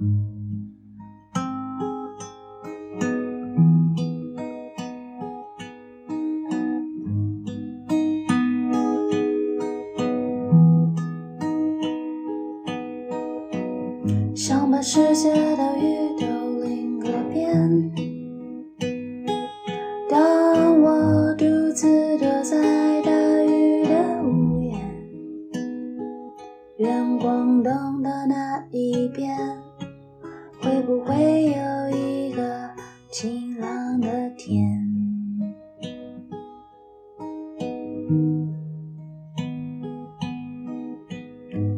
想把世界的雨都淋个遍。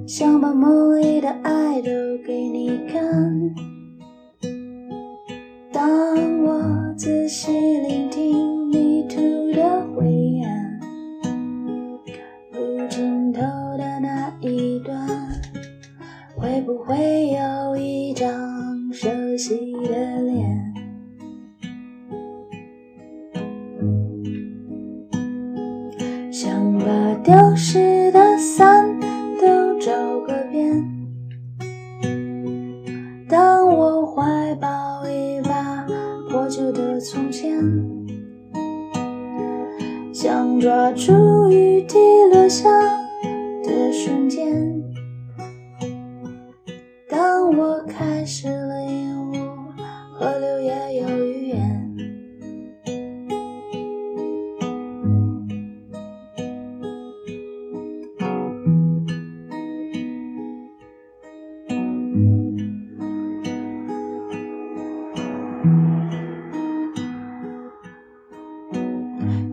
想把梦里的爱都给你看。当我仔细聆听泥土的回音，路尽头的那一段，会不会有一张熟悉的脸？想把丢失的伞怀抱一把破旧的从前，想抓住雨滴落下的瞬间。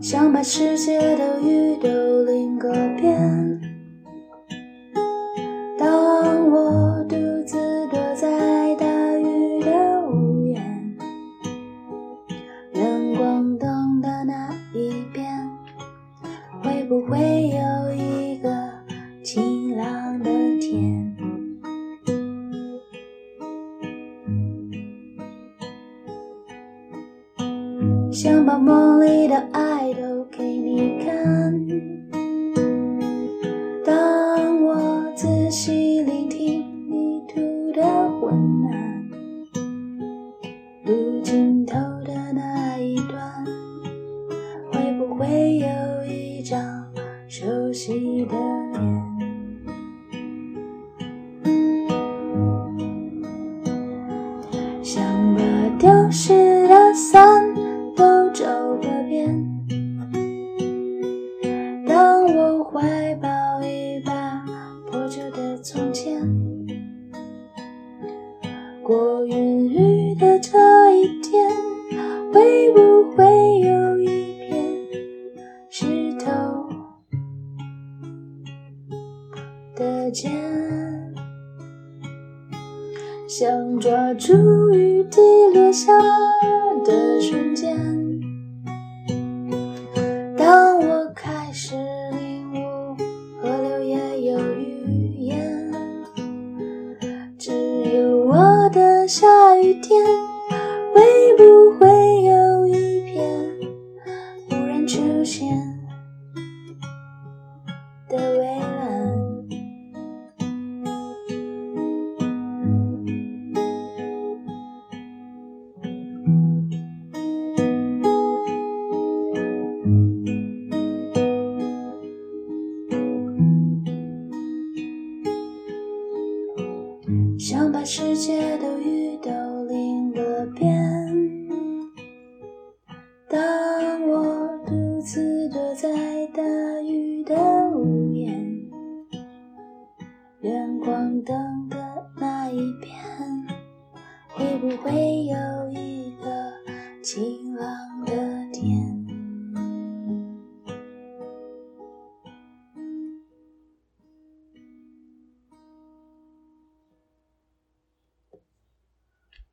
想把世界的雨都淋个遍。当我独自躲在大雨的屋檐，远光灯的那一边，会不会有一个晴想把梦里的爱都的茧？想抓住雨滴落下的瞬间。当我开始领悟河流也有语言，只有我的下雨天，想把世界的雨都淋个遍。当我独自躲在大雨的屋檐，远光灯的那一边，会不会有